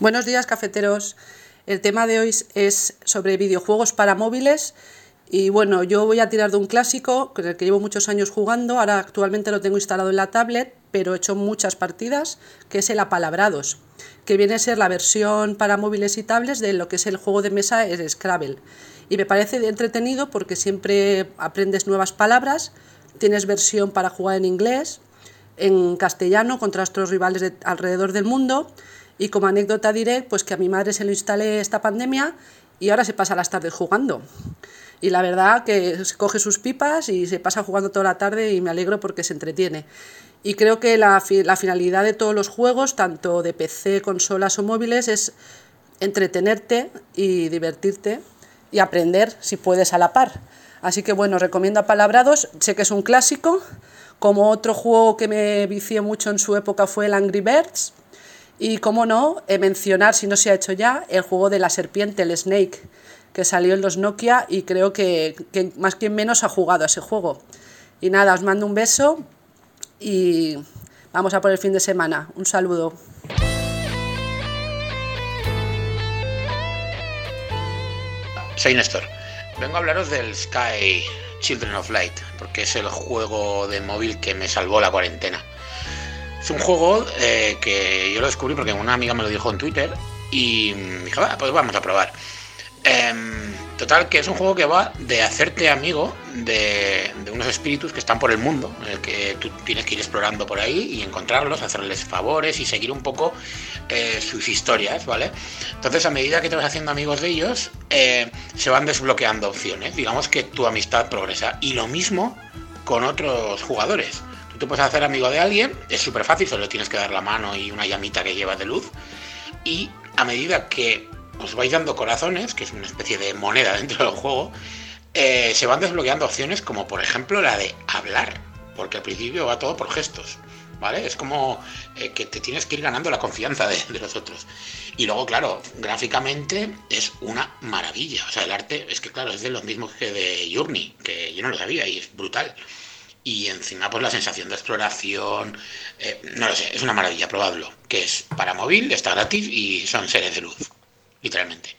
Buenos días, cafeteros. El tema de hoy es sobre videojuegos para móviles. Y bueno, yo voy a tirar de un clásico, con el que llevo muchos años jugando. Ahora actualmente lo tengo instalado en la tablet, pero he hecho muchas partidas, que es el Apalabrados que viene a ser la versión para móviles y tablets de lo que es el juego de mesa el Scrabble. Y me parece entretenido porque siempre aprendes nuevas palabras, tienes versión para jugar en inglés, en castellano contra otros rivales de alrededor del mundo. Y como anécdota diré pues que a mi madre se lo instalé esta pandemia y ahora se pasa las tardes jugando. Y la verdad que se coge sus pipas y se pasa jugando toda la tarde y me alegro porque se entretiene. Y creo que la, la finalidad de todos los juegos, tanto de PC, consolas o móviles, es entretenerte y divertirte y aprender si puedes a la par. Así que bueno, recomiendo a Palabrados, sé que es un clásico, como otro juego que me vicié mucho en su época fue el Angry Birds, y como no, mencionar, si no se ha hecho ya, el juego de la serpiente, el Snake, que salió en los Nokia y creo que, que más que menos ha jugado a ese juego. Y nada, os mando un beso y vamos a por el fin de semana. Un saludo. Soy Néstor. Vengo a hablaros del Sky Children of Light, porque es el juego de móvil que me salvó la cuarentena. Es un juego eh, que yo lo descubrí porque una amiga me lo dijo en Twitter y dije, pues vamos a probar. Em, total, que es un juego que va de hacerte amigo de, unos espíritus que están por el mundo, en el que tú tienes que ir explorando por ahí y encontrarlos, hacerles favores y seguir un poco eh, sus historias, ¿vale? Entonces, a medida que te vas haciendo amigos de ellos, eh, se van desbloqueando opciones. Digamos que tu amistad progresa. Y lo mismo con otros jugadores. Tú puedes hacer amigo de alguien, es súper fácil, solo tienes que dar la mano y una llamita que lleva de luz. Y a medida que os vais dando corazones, que es una especie de moneda dentro del juego, eh, se van desbloqueando opciones como por ejemplo la de hablar, porque al principio va todo por gestos, ¿vale? Es como eh, que te tienes que ir ganando la confianza de, los otros. Y luego, claro, gráficamente es una maravilla. O sea, el arte es que, claro, es de lo mismo que de Journey, que yo no lo sabía y es brutal. Y encima, pues la sensación de exploración, eh, no lo sé, es una maravilla, probadlo. Que es para móvil, está gratis y son seres de luz literalmente.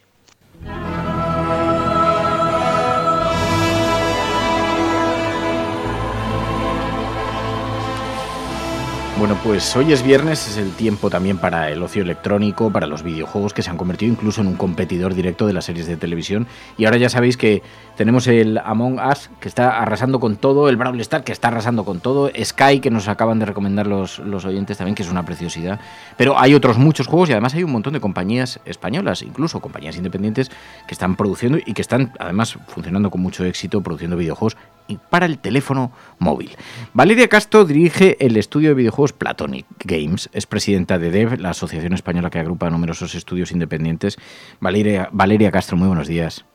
Bueno, pues hoy es viernes, es el tiempo también para el ocio electrónico, para los videojuegos que se han convertido incluso en un competidor directo de las series de televisión. Y ahora ya sabéis que tenemos el Among Us que está arrasando con todo, el Brawl Star que está arrasando con todo, Sky que nos acaban de recomendar los, los oyentes también, que es una preciosidad. Pero hay otros muchos juegos y además hay un montón de compañías españolas, incluso compañías independientes, que están produciendo y que están además funcionando con mucho éxito, produciendo videojuegos para el teléfono móvil. Valeria Castro dirige el estudio de videojuegos Platonic Games, es presidenta de DEV, la asociación española que agrupa numerosos estudios independientes. Valeria, Valeria Castro, muy buenos días.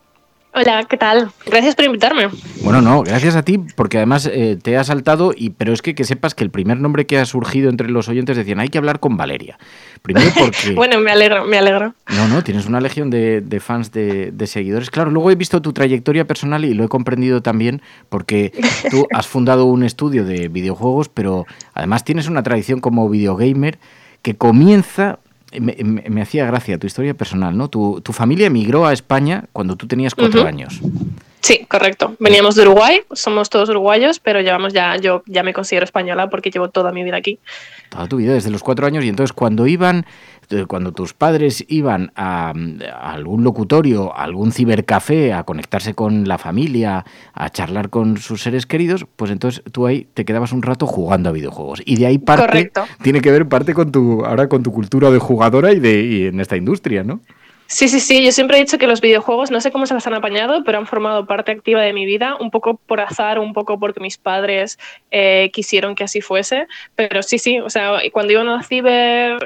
Hola, ¿qué tal? Gracias por invitarme. Bueno, no, gracias a ti, porque además eh, te ha saltado, y, pero es que que sepas que el primer nombre que ha surgido entre los oyentes decían, hay que hablar con Valeria. Primero porque... bueno, me alegro, me alegro. No, no, tienes una legión de, fans, de, seguidores. Claro, luego he visto tu trayectoria personal y lo he comprendido también porque tú has fundado un estudio de videojuegos, pero además tienes una tradición como videogamer que comienza me, hacía gracia tu historia personal, ¿no? Tu, familia emigró a España cuando tú tenías cuatro años. Sí, correcto. Veníamos de Uruguay, somos todos uruguayos, pero llevamos ya, yo ya me considero española porque llevo toda mi vida aquí. Toda tu vida, desde los cuatro años, y entonces cuando iban, eh, cuando tus padres iban a, a algún locutorio, a algún cibercafé, a conectarse con la familia, a charlar con sus seres queridos, pues entonces tú ahí te quedabas un rato jugando a videojuegos. Y de ahí parte, Correcto. tiene que ver parte con tu, ahora con tu cultura de jugadora y de y en esta industria, ¿no? Sí, sí, sí. Yo siempre he dicho que los videojuegos, no sé cómo se las han apañado, pero han formado parte activa de mi vida, un poco por azar, un poco porque mis padres eh, quisieron que así fuese. Pero sí, sí. O sea, cuando iban al ciber,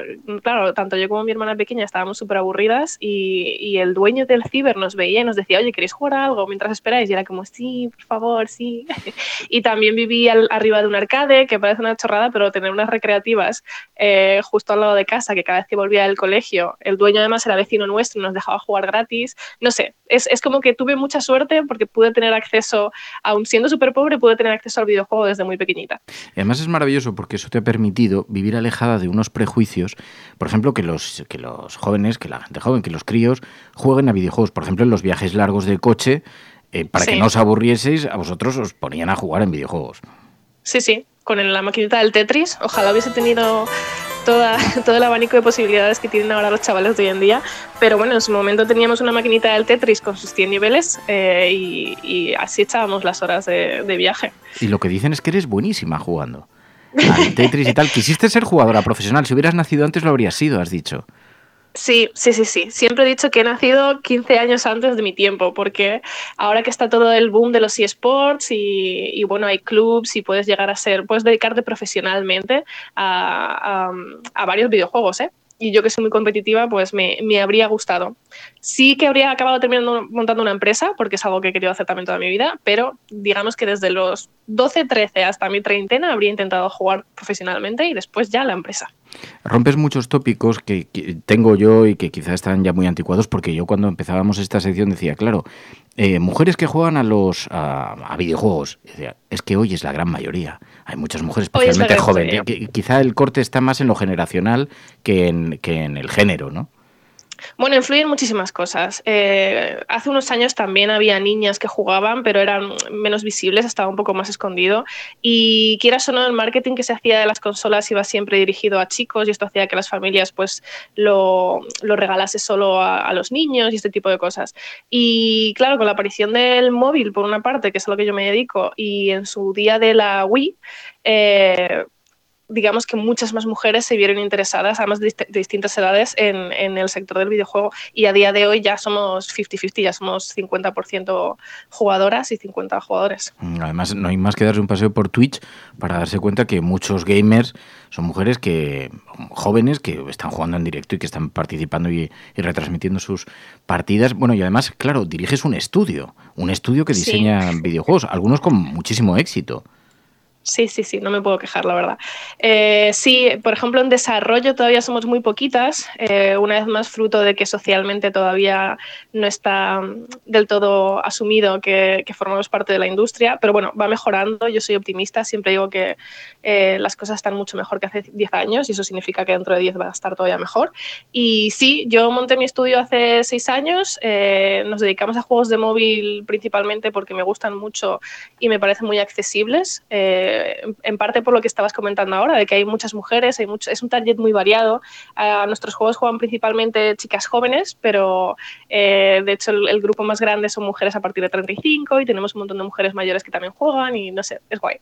claro, tanto yo como mi hermana pequeña estábamos súper aburridas y, el dueño del ciber nos veía y nos decía, oye, ¿queréis jugar a algo mientras esperáis? Y era como, sí, por favor, sí. y también viví arriba de un arcade, que parece una chorrada, pero tener unas recreativas eh, justo al lado de casa, que cada vez que volvía del colegio, el dueño además era vecino nuestro nos dejaba jugar gratis. No sé, es, es como que tuve mucha suerte porque pude tener acceso, aun siendo súper pobre, pude tener acceso al videojuego desde muy pequeñita. Y además es maravilloso porque eso te ha permitido vivir alejada de unos prejuicios, por ejemplo, que los, que los jóvenes, que la gente joven, que los críos jueguen a videojuegos. Por ejemplo, en los viajes largos de coche, eh, para que no os aburrieseis, a vosotros os ponían a jugar en videojuegos. Sí, sí, con la maquinita del Tetris. Ojalá hubiese tenido todo el abanico de posibilidades que tienen ahora los chavales de hoy en día. Pero bueno, en su momento teníamos una maquinita del Tetris con sus 100 niveles eh, y, así echábamos las horas de, de viaje. Y lo que dicen es que eres buenísima jugando. Al Tetris y tal. Quisiste ser jugadora profesional. Si hubieras nacido antes lo habrías sido, has dicho. Sí, sí, sí, sí. Siempre he dicho que he nacido 15 años antes de mi tiempo, porque ahora que está todo el boom de los eSports y, bueno, hay clubs y puedes llegar a ser, puedes dedicarte profesionalmente a, a- a varios videojuegos, ¿eh? Y yo que soy muy competitiva, pues me, me habría gustado. Sí que habría acabado terminando montando una empresa, porque es algo que he querido hacer también toda mi vida, pero digamos que desde los 12, 13 hasta mi treintena habría intentado jugar profesionalmente y después ya la empresa. Rompes muchos tópicos que, que tengo yo y que quizás están ya muy anticuados porque yo cuando empezábamos esta sección decía, claro, eh, mujeres que juegan a los a, a videojuegos. Decía, es que hoy es la gran mayoría. Hay muchas mujeres, es especialmente jóvenes. Quizá el corte está más en lo generacional que en, que en el género, ¿no? Bueno, influyen muchísimas cosas. Eh, hace unos años también había niñas que jugaban, pero eran menos visibles, estaba un poco más escondido. Y quieras o no, el marketing que se hacía de las consolas iba siempre dirigido a chicos y esto hacía que las familias pues lo, lo regalase solo a, los niños y este tipo de cosas. Y claro, con la aparición del móvil, por una parte, que es a lo que yo me dedico, y en su día de la Wii, eh, digamos que muchas más mujeres se vieron interesadas, además de, dist- de distintas edades, en, en el sector del videojuego. Y a día de hoy ya somos 50-50, ya somos 50% jugadoras y 50 jugadores. Mm, Además, no hay más que darse un paseo por Twitch para darse cuenta que muchos gamers son mujeres que jóvenes que están jugando en directo y que están participando y, y retransmitiendo sus partidas. Bueno, y además, claro, diriges un estudio, un estudio que Sí. diseña videojuegos, algunos con muchísimo éxito. Sí, sí, sí, no me puedo quejar, la verdad. Eh, sí, por ejemplo, en desarrollo todavía somos muy poquitas, eh, una vez más fruto de que socialmente todavía no está mm, del todo asumido que, formamos parte de la industria, pero bueno, va mejorando, yo soy optimista, siempre digo que eh, las cosas están mucho mejor que hace 10 años y eso significa que dentro de 10 va a estar todavía mejor. Y sí, yo monté mi estudio hace 6 años, nos dedicamos a juegos de móvil principalmente porque me gustan mucho y me parecen muy accesibles. Eh, en parte por lo que estabas comentando ahora, de que hay muchas mujeres, hay mucho, es un target muy variado. Nuestros juegos juegan principalmente chicas jóvenes, pero eh, de hecho el, el grupo más grande son mujeres a partir de 35 y tenemos un montón de mujeres mayores que también juegan y no sé, es guay.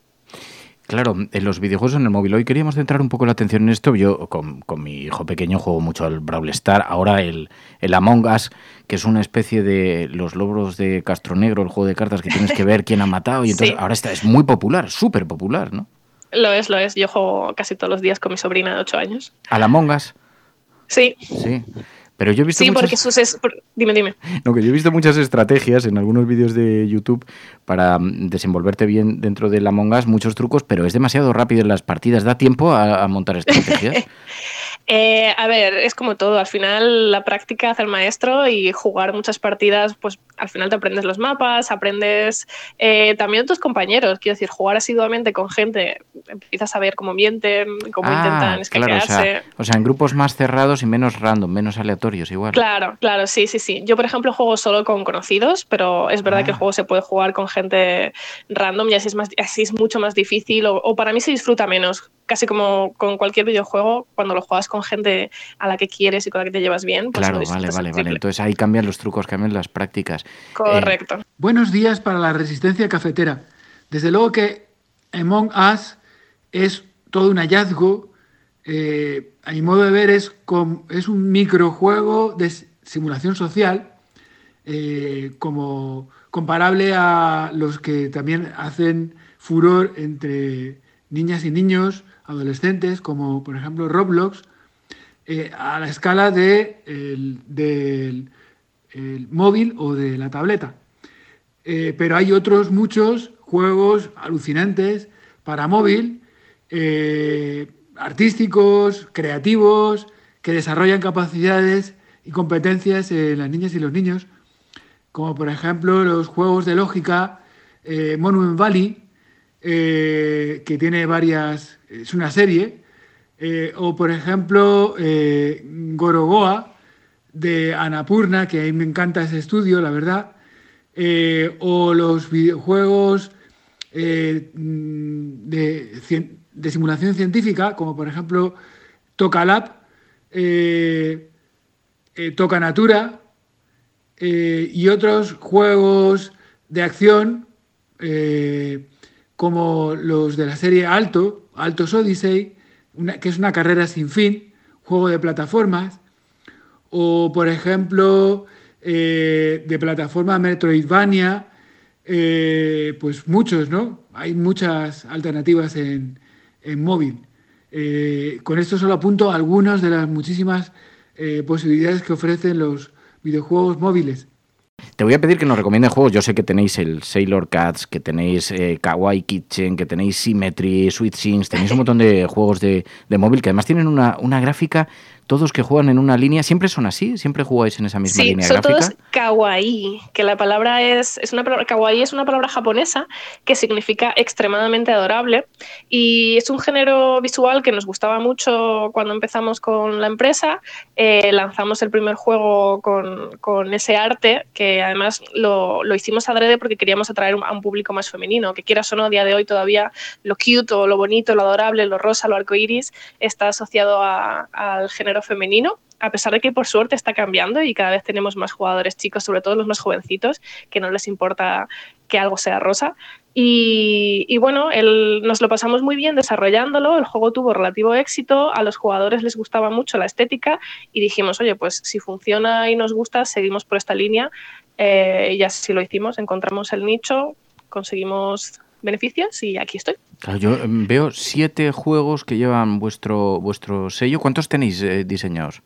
Claro, en los videojuegos en el móvil. Hoy queríamos centrar un poco la atención en esto. Yo con, con mi hijo pequeño juego mucho al Brawl Star. Ahora el, el Among Us, que es una especie de los lobros de Castronegro, el juego de cartas que tienes que ver quién ha matado. Y entonces Sí. ahora está, es muy popular, súper popular, ¿no? Lo es, lo es. Yo juego casi todos los días con mi sobrina de 8 años. Al Among Us, Sí, sí. Pero yo he visto sí, muchas... porque sus... es- Dime, dime. No, que yo he visto muchas estrategias en algunos vídeos de YouTube para mm, desenvolverte bien dentro del Among Us, muchos trucos, pero es demasiado rápido en las partidas. ¿Da tiempo a, a montar estrategias? Eh, a ver, es como todo, al final la práctica hace el maestro y jugar muchas partidas, pues al final te aprendes los mapas, aprendes eh, también tus compañeros, quiero decir, jugar asiduamente con gente, empiezas a ver cómo mienten, cómo Ah, intentan claro, o escaquearse. sea, o sea, en grupos más cerrados y menos random, menos aleatorios igual. Claro, claro, sí, sí, sí. Yo, por ejemplo, juego solo con conocidos, pero es verdad que el Ah. juego se puede jugar con gente random y así es, más, así es mucho más difícil o, o para mí se disfruta menos. Casi como con cualquier videojuego, cuando lo juegas con gente a la que quieres y con la que te llevas bien, pues Claro, vale, vale, vale. Entonces ahí cambian los trucos, cambian las prácticas. Correcto. Buenos días para la resistencia cafetera. Desde luego que Among Us es todo un hallazgo. eh, a mi modo de ver, es, com- es un microjuego de simulación social, eh, como comparable a los que también hacen furor entre niñas y niños, adolescentes, como por ejemplo Roblox, eh, a la escala de el- del móvil o de la tableta. Eh, pero hay otros muchos juegos alucinantes para móvil, eh, artísticos, creativos, que desarrollan capacidades y competencias en las niñas y los niños, como por ejemplo los juegos de lógica Monument Valley, eh, que tiene varias, es una serie, eh, o por ejemplo eh, Gorogoa de Anapurna, que a mí me encanta ese estudio, la verdad, eh, o los videojuegos de, simulación científica, como por ejemplo Tocalab, eh, Toca Natura y otros juegos de acción como los de la serie Alto, Altos Odyssey, que es una carrera sin fin, juego de plataformas, o por ejemplo eh, de plataforma Metroidvania, eh, pues muchos, ¿no? Hay muchas alternativas en, en móvil. Eh, con esto solo apunto algunas de las muchísimas posibilidades que ofrecen los videojuegos móviles. Te voy a pedir que nos recomienden juegos. Yo sé que tenéis el Sailor Cats, que tenéis eh, Kawaii Kitchen, que tenéis Symmetry, Sweet Sings, tenéis un montón de juegos de, de móvil que además tienen una, una gráfica, todos que juegan en una línea. ¿Siempre son así? ¿Siempre jugáis en esa misma Sí, línea son gráfica? todos kawaii, que la palabra es, es una palabra, kawaii es una palabra japonesa que significa extremadamente adorable y es un género visual que nos gustaba mucho cuando empezamos con la empresa. Eh, lanzamos el primer juego con, con ese arte que además lo, lo hicimos adrede porque queríamos atraer a un público más femenino, que quieras o no, a día de hoy todavía lo cute o lo bonito, lo adorable, lo rosa, lo arcoiris está asociado al género femenino a pesar de que por suerte está cambiando y cada vez tenemos más jugadores chicos, sobre todo los más jovencitos, que no les importa que algo sea rosa. Y, bueno, el- nos lo pasamos muy bien desarrollándolo, el juego tuvo relativo éxito, a los jugadores les gustaba mucho la estética y dijimos, oye, pues si funciona y nos gusta, seguimos por esta línea eh, y así lo hicimos, encontramos el nicho, conseguimos beneficios y aquí estoy. Claro, yo em, veo siete juegos que llevan vuestro, vuestro sello. ¿Cuántos tenéis eh, diseñados?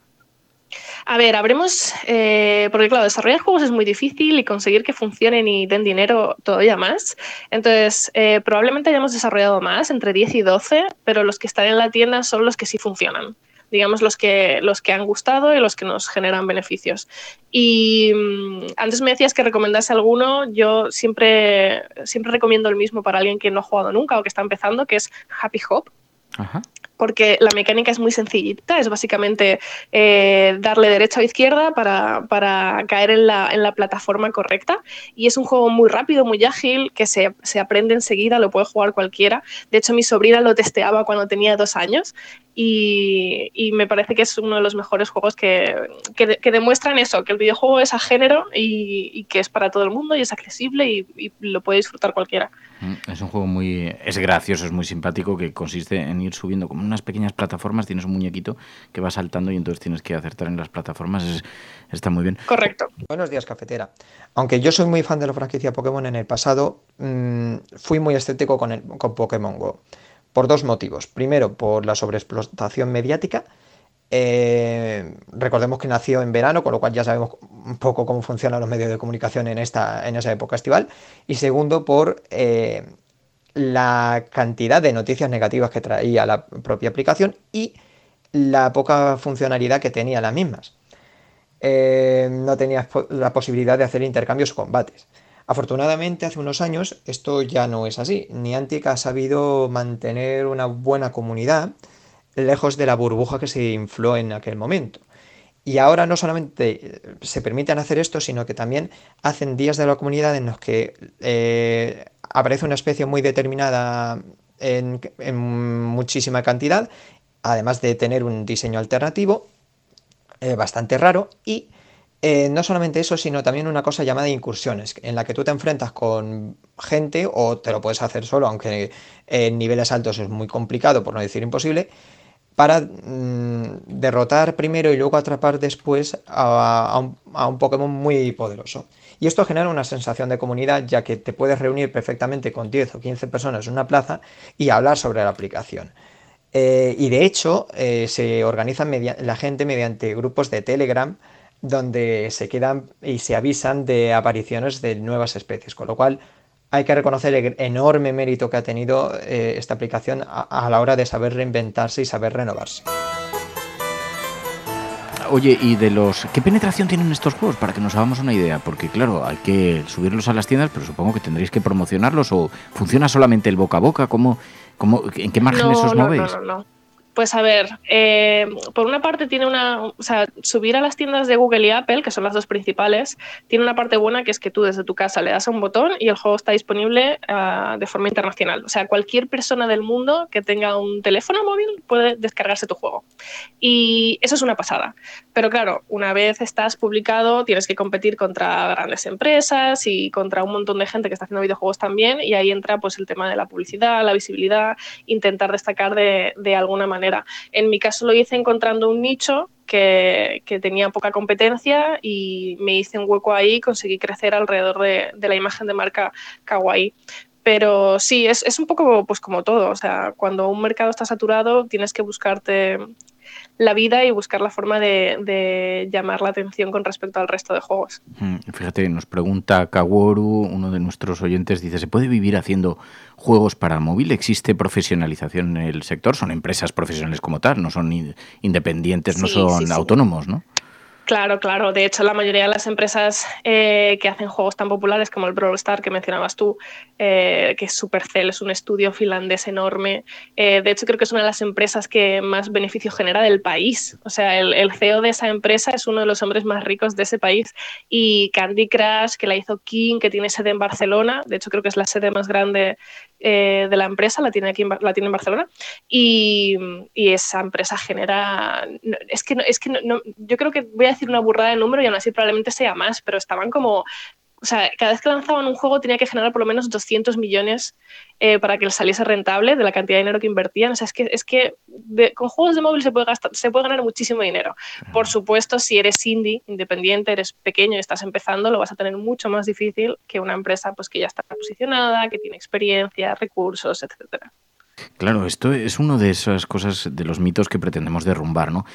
A ver, habremos, eh, porque claro, desarrollar juegos es muy difícil y conseguir que funcionen y den dinero todavía más. Entonces, eh, probablemente hayamos desarrollado más, entre 10 y 12, pero los que están en la tienda son los que sí funcionan. Digamos, los que, los que han gustado y los que nos generan beneficios. Y mm, antes me decías que recomendase alguno, yo siempre, siempre recomiendo el mismo para alguien que no ha jugado nunca o que está empezando, que es Happy Hop Ajá. porque la mecánica es muy sencillita, es básicamente eh, darle derecha o izquierda para, para caer en la, en la plataforma correcta. Y es un juego muy rápido, muy ágil, que se, se aprende enseguida, lo puede jugar cualquiera. De hecho, mi sobrina lo testeaba cuando tenía dos años y, y me parece que es uno de los mejores juegos que, que, que demuestran eso, que el videojuego es a género y, y que es para todo el mundo y es accesible y, y lo puede disfrutar cualquiera. Mm, Es un juego muy. Es gracioso, es muy simpático, que consiste en ir subiendo como unas pequeñas plataformas. Tienes un muñequito que va saltando y entonces tienes que acertar en las plataformas. Es- está muy bien. Correcto. Buenos días, cafetera. Aunque yo soy muy fan de la franquicia Pokémon en el pasado, mm, fui muy escéptico con, el, con Pokémon Go. Por dos motivos. Primero, por la sobreexplotación mediática. Eh, recordemos que nació en verano, con lo cual ya sabemos un poco cómo funcionan los medios de comunicación en, esta, en esa época estival. Y segundo, por eh, la cantidad de noticias negativas que traía la propia aplicación y la poca funcionalidad que tenía las mismas. Eh, no tenías la posibilidad de hacer intercambios o combates. Afortunadamente, hace unos años esto ya no es así. Niantic ha sabido mantener una buena comunidad lejos de la burbuja que se infló en aquel momento. Y ahora no solamente se permiten hacer esto, sino que también hacen días de la comunidad en los que eh, aparece una especie muy determinada en, muchísima cantidad, además de tener un diseño alternativo eh, bastante raro y eh, no solamente eso, sino también una cosa llamada incursiones, en la que tú te enfrentas con gente o te lo puedes hacer solo, aunque en niveles altos es muy complicado, por no decir imposible, para mm, derrotar primero y luego atrapar después a, un, Pokémon muy poderoso. Y esto genera una sensación de comunidad, ya que te puedes reunir perfectamente con 10 o 15 personas en una plaza y hablar sobre la aplicación. Eh, y de hecho, eh, se organizan la gente mediante grupos de Telegram donde se quedan y se avisan de apariciones de nuevas especies, con lo cual hay que reconocer el enorme mérito que ha tenido eh, esta aplicación a, la hora de saber reinventarse y saber renovarse. Oye, ¿y de los qué penetración tienen estos juegos para que nos hagamos una idea? Porque claro, hay que subirlos a las tiendas, pero supongo que tendréis que promocionarlos o funciona solamente el boca a boca, ¿cómo, cómo en qué márgenes os movéis? No, no, pues a ver, eh, por una parte tiene una, o sea, subir a las tiendas de Google y Apple, que son las dos principales, tiene una parte buena que es que tú desde tu casa le das a un botón y el juego está disponible ah, de forma internacional. O sea, cualquier persona del mundo que tenga un teléfono móvil puede descargarse tu juego. Y eso es una pasada. Pero claro, una vez estás publicado, tienes que competir contra grandes empresas y contra un montón de gente que está haciendo videojuegos también, y ahí entra pues el tema de la publicidad, la visibilidad, intentar destacar de, de alguna manera en mi caso lo hice encontrando un nicho que, tenía poca competencia y me hice un hueco ahí y conseguí crecer alrededor de, la imagen de marca Kawaii. Pero sí, es, es, un poco pues como todo. O sea, cuando un mercado está saturado, tienes que buscarte la vida y buscar la forma de, llamar la atención con respecto al resto de juegos. Mm, fíjate, nos pregunta Kaworu, uno de nuestros oyentes, dice, ¿se puede vivir haciendo juegos para móvil? ¿Existe profesionalización en el sector? Son empresas profesionales como tal, no son independientes, no son autónomos, ¿no? Claro, claro. De hecho, la mayoría de las empresas eh, que hacen juegos tan populares como el Brawl Star que mencionabas tú, eh, que es Supercell, es un estudio finlandés enorme. Eh, de hecho, creo que es una de las empresas que más beneficio genera del país. O sea, el, el, CEO de esa empresa es uno de los hombres más ricos de ese país. Y Candy Crush, que la hizo King, que tiene sede en Barcelona. De hecho, creo que es la sede más grande de la empresa, la tiene aquí en, la tiene en Barcelona. Y, y esa empresa genera. Es que, no, es que no, yo creo que voy a decir una burrada de número y aún así probablemente sea más, pero estaban como o sea, cada vez que lanzaban un juego tenía que generar por lo menos 200 millones eh, para que les saliese rentable de la cantidad de dinero que invertían. O sea, es que, es que con juegos de móvil se puede, gastar, se puede ganar muchísimo dinero. Por supuesto, si eres indie, independiente, eres pequeño y estás empezando, lo vas a tener mucho más difícil que una empresa pues, que ya está posicionada, que tiene experiencia, recursos, etcétera. Claro, esto es uno de esas cosas, de los mitos que pretendemos derrumbar, ¿no?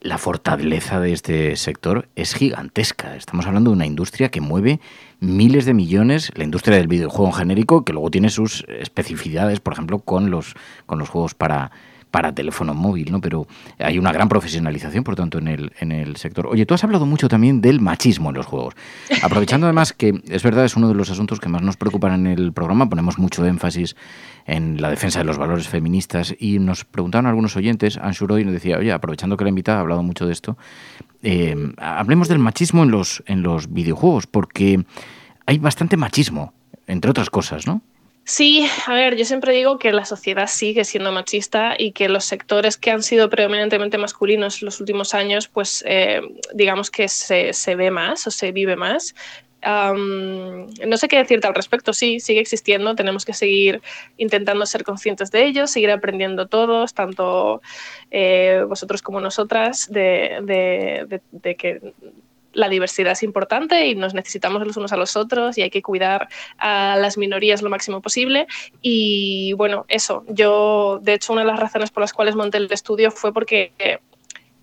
La fortaleza de este sector es gigantesca. Estamos hablando de una industria que mueve miles de millones, la industria del videojuego en genérico, que luego tiene sus especificidades, por ejemplo, con los, con los juegos para, para teléfono móvil, ¿no? Pero hay una gran profesionalización, por tanto, en el, en el sector. Oye, tú has hablado mucho también del machismo en los juegos. Aprovechando además que es verdad, es uno de los asuntos que más nos preocupan en el programa, ponemos mucho énfasis en la defensa de los valores feministas y nos preguntaron algunos oyentes, Anshuroy nos decía, oye, aprovechando que la invitada ha hablado mucho de esto, eh, hablemos del machismo en los, en los videojuegos, porque hay bastante machismo, entre otras cosas, ¿no? Sí, a ver, yo siempre digo que la sociedad sigue siendo machista y que los sectores que han sido predominantemente masculinos en los últimos años, pues eh, digamos que se, se, ve más o se vive más. no sé qué decirte al respecto, sí, sigue existiendo, tenemos que seguir intentando ser conscientes de ello, seguir aprendiendo todos, tanto eh, vosotros como nosotras, de, de, de que la diversidad es importante y nos necesitamos los unos a los otros y hay que cuidar a las minorías lo máximo posible. Y bueno, eso, yo de hecho una de las razones por las cuales monté el estudio fue porque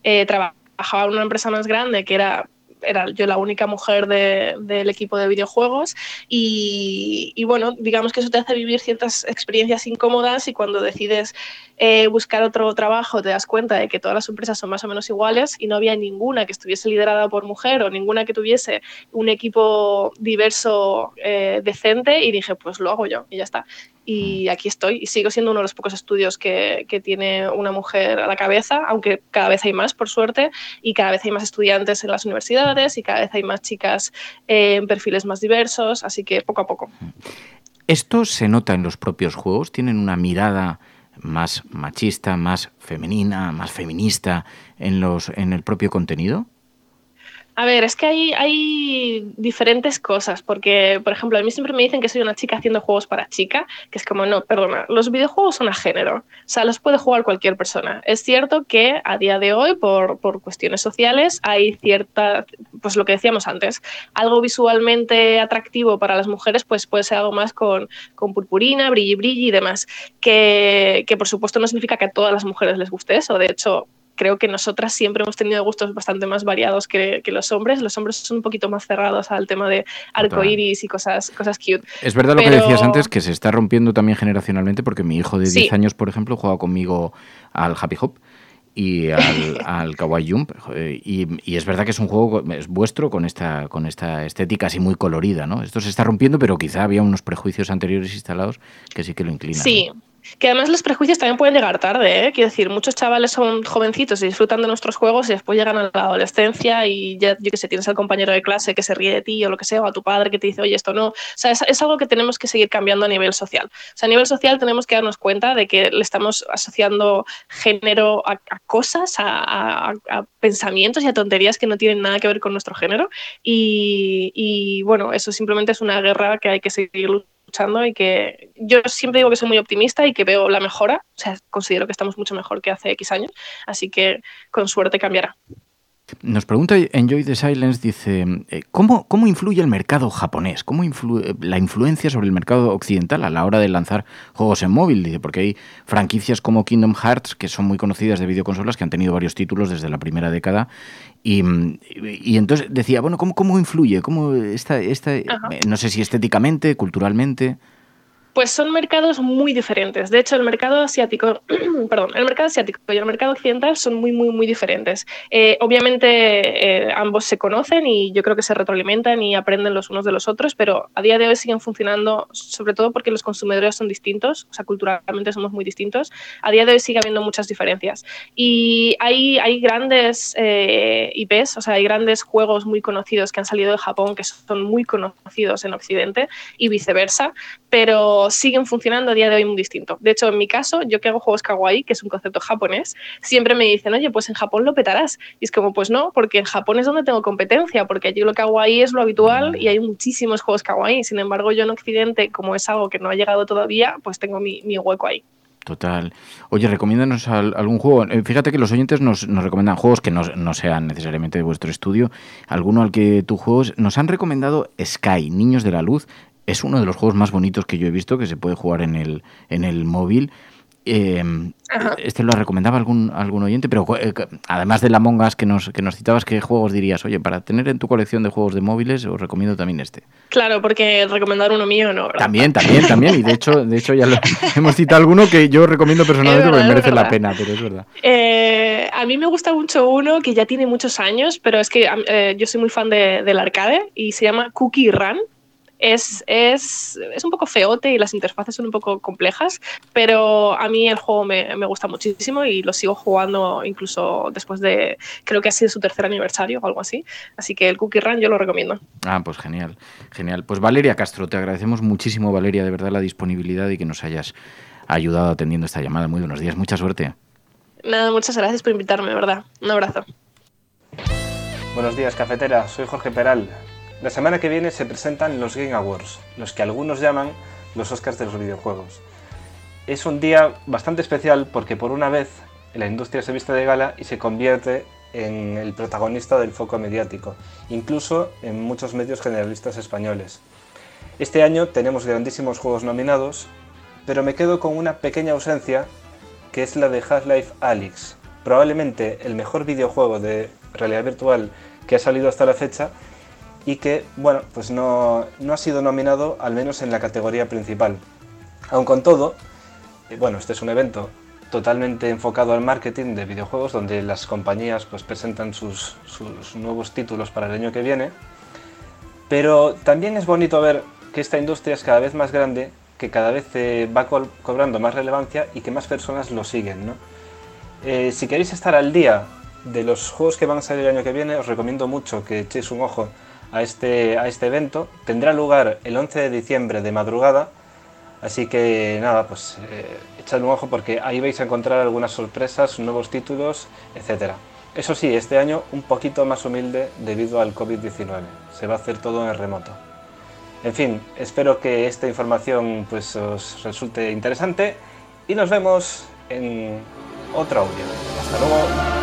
eh, trabajaba en una empresa más grande que era era yo la única mujer del equipo de videojuegos y, bueno, digamos que eso te hace vivir ciertas experiencias incómodas y cuando decides eh, buscar otro trabajo te das cuenta de que todas las empresas son más o menos iguales y no había ninguna que estuviese liderada por mujer o ninguna que tuviese un equipo diverso eh, decente y dije, pues lo hago yo y ya está. Y aquí estoy y sigo siendo uno de los pocos estudios que, que tiene una mujer a la cabeza, aunque cada vez hay más, por suerte, y cada vez hay más estudiantes en las universidades y cada vez hay más chicas en perfiles más diversos, así que poco a poco. ¿Esto se nota en los propios juegos? ¿Tienen una mirada más machista, más femenina, más feminista en, los, en el propio contenido? A ver, es que hay, diferentes cosas, porque, por ejemplo, a mí siempre me dicen que soy una chica haciendo juegos para chica, que es como, no, perdona, los videojuegos son a género, o sea, los puede jugar cualquier persona. Es cierto que a día de hoy, por, por cuestiones sociales, hay cierta, pues lo que decíamos antes, algo visualmente atractivo para las mujeres, pues puede ser algo más con, con purpurina, brilli brilli y demás, que, que por supuesto no significa que a todas las mujeres les guste eso, de hecho, creo que nosotras siempre hemos tenido gustos bastante más variados que, los hombres. Los hombres son un poquito más cerrados al tema de arcoiris y cosas, cosas cute. Es verdad lo que decías antes, que se está rompiendo también generacionalmente, porque mi hijo de 10 años, por ejemplo, juega conmigo al Happy Hop y al, Kawaii Jump. Y, es verdad que es un juego es vuestro con esta, con esta estética así muy colorida, ¿no? Esto se está rompiendo, pero quizá había unos prejuicios anteriores instalados que sí que lo inclinan. Sí. Que además los prejuicios también pueden llegar tarde, ¿eh? Quiero decir, muchos chavales son jovencitos y disfrutan de nuestros juegos y después llegan a la adolescencia y ya, yo que sé, tienes al compañero de clase que se ríe de ti o lo que sea, o a tu padre que te dice, oye, esto no. O sea, es, algo que tenemos que seguir cambiando a nivel social. O sea, a nivel social tenemos que darnos cuenta de que le estamos asociando género a, cosas, a, pensamientos y a tonterías que no tienen nada que ver con nuestro género. Y, y bueno, eso simplemente es una guerra que hay que seguir luchando y que yo siempre digo que soy muy optimista y que veo la mejora, o sea, considero que estamos mucho mejor que hace X años, así que con suerte cambiará. Nos pregunta Enjoy the Silence, dice, eh, ¿cómo, cómo influye el mercado japonés? ¿Cómo influye la influencia sobre el mercado occidental a la hora de lanzar juegos en móvil? Dice, porque hay franquicias como Kingdom Hearts, que son muy conocidas de videoconsolas, que han tenido varios títulos desde la primera década. Y, y entonces decía, bueno, ¿cómo, cómo influye? ¿Cómo esta, esta, no sé si estéticamente, culturalmente? Pues son mercados muy diferentes. De hecho, el mercado asiático, perdón, el mercado asiático y el mercado occidental son muy, muy, muy diferentes. Eh, obviamente, eh, ambos se conocen y yo creo que se retroalimentan y aprenden los unos de los otros, pero a día de hoy siguen funcionando, sobre todo porque los consumidores son distintos, o sea, culturalmente somos muy distintos. A día de hoy sigue habiendo muchas diferencias. Y hay, hay grandes eh, IPs, o sea, hay grandes juegos muy conocidos que han salido de Japón que son muy conocidos en Occidente y viceversa, pero siguen funcionando a día de hoy muy distinto. De hecho, en mi caso, yo que hago juegos kawaii, que es un concepto japonés, siempre me dicen, oye, pues en Japón lo petarás. Y es como, pues no, porque en Japón es donde tengo competencia, porque allí lo kawaii es lo habitual y hay muchísimos juegos kawaii. Sin embargo, yo en Occidente, como es algo que no ha llegado todavía, pues tengo mi, hueco ahí. Total. Oye, recomiéndanos algún juego. Eh, fíjate que los oyentes nos, recomiendan juegos que no, no, sean necesariamente de vuestro estudio. Alguno al que tú juegas. Nos han recomendado Sky, Niños de la Luz es uno de los juegos más bonitos que yo he visto que se puede jugar en el, en el móvil. Em, este lo recomendaba algún, algún oyente, pero eh, además de la Mongas que nos, que nos citabas, ¿qué juegos dirías? Oye, para tener en tu colección de juegos de móviles, os recomiendo también este. Claro, porque recomendar uno mío no, También, también, también. Y de hecho, de hecho ya lo, hemos citado alguno que yo recomiendo personalmente porque merece la pena, pero es verdad. Eh, a mí me gusta mucho uno que ya tiene muchos años, pero es que eh, yo soy muy fan de, del arcade y se llama Cookie Run es, es, es, un poco feote y las interfaces son un poco complejas, pero a mí el juego me, me, gusta muchísimo y lo sigo jugando incluso después de, creo que ha sido su tercer aniversario o algo así. Así que el Cookie Run yo lo recomiendo. Ah, pues genial, genial. Pues Valeria Castro, te agradecemos muchísimo, Valeria, de verdad la disponibilidad y que nos hayas ayudado atendiendo esta llamada. Muy buenos días, mucha suerte. Nada, muchas gracias por invitarme, de verdad. Un abrazo. Buenos días, cafetera. Soy Jorge Peral. La semana que viene se presentan los Game Awards, los que algunos llaman los Oscars de los videojuegos. Es un día bastante especial porque por una vez la industria se viste de gala y se convierte en el protagonista del foco mediático, incluso en muchos medios generalistas españoles. Este año tenemos grandísimos juegos nominados, pero me quedo con una pequeña ausencia que es la de Half-Life Alyx, probablemente el mejor videojuego de realidad virtual que ha salido hasta la fecha y que, bueno, pues no, no ha sido nominado al menos en la categoría principal. Aun con todo, eh, bueno, este es un evento totalmente enfocado al marketing de videojuegos donde las compañías pues presentan sus, sus nuevos títulos para el año que viene, pero también es bonito ver que esta industria es cada vez más grande, que cada vez eh, va co- cobrando más relevancia y que más personas lo siguen. ¿no? Eh, si queréis estar al día de los juegos que van a salir el año que viene, os recomiendo mucho que echéis un ojo a este, a este evento. Tendrá lugar el 11 de diciembre de madrugada, así que nada, pues eh, echadle un ojo porque ahí vais a encontrar algunas sorpresas, nuevos títulos, etc. Eso sí, este año un poquito más humilde debido al COVID-19. Se va a hacer todo en remoto. En fin, espero que esta información pues, os resulte interesante y nos vemos en otro audio. Hasta luego.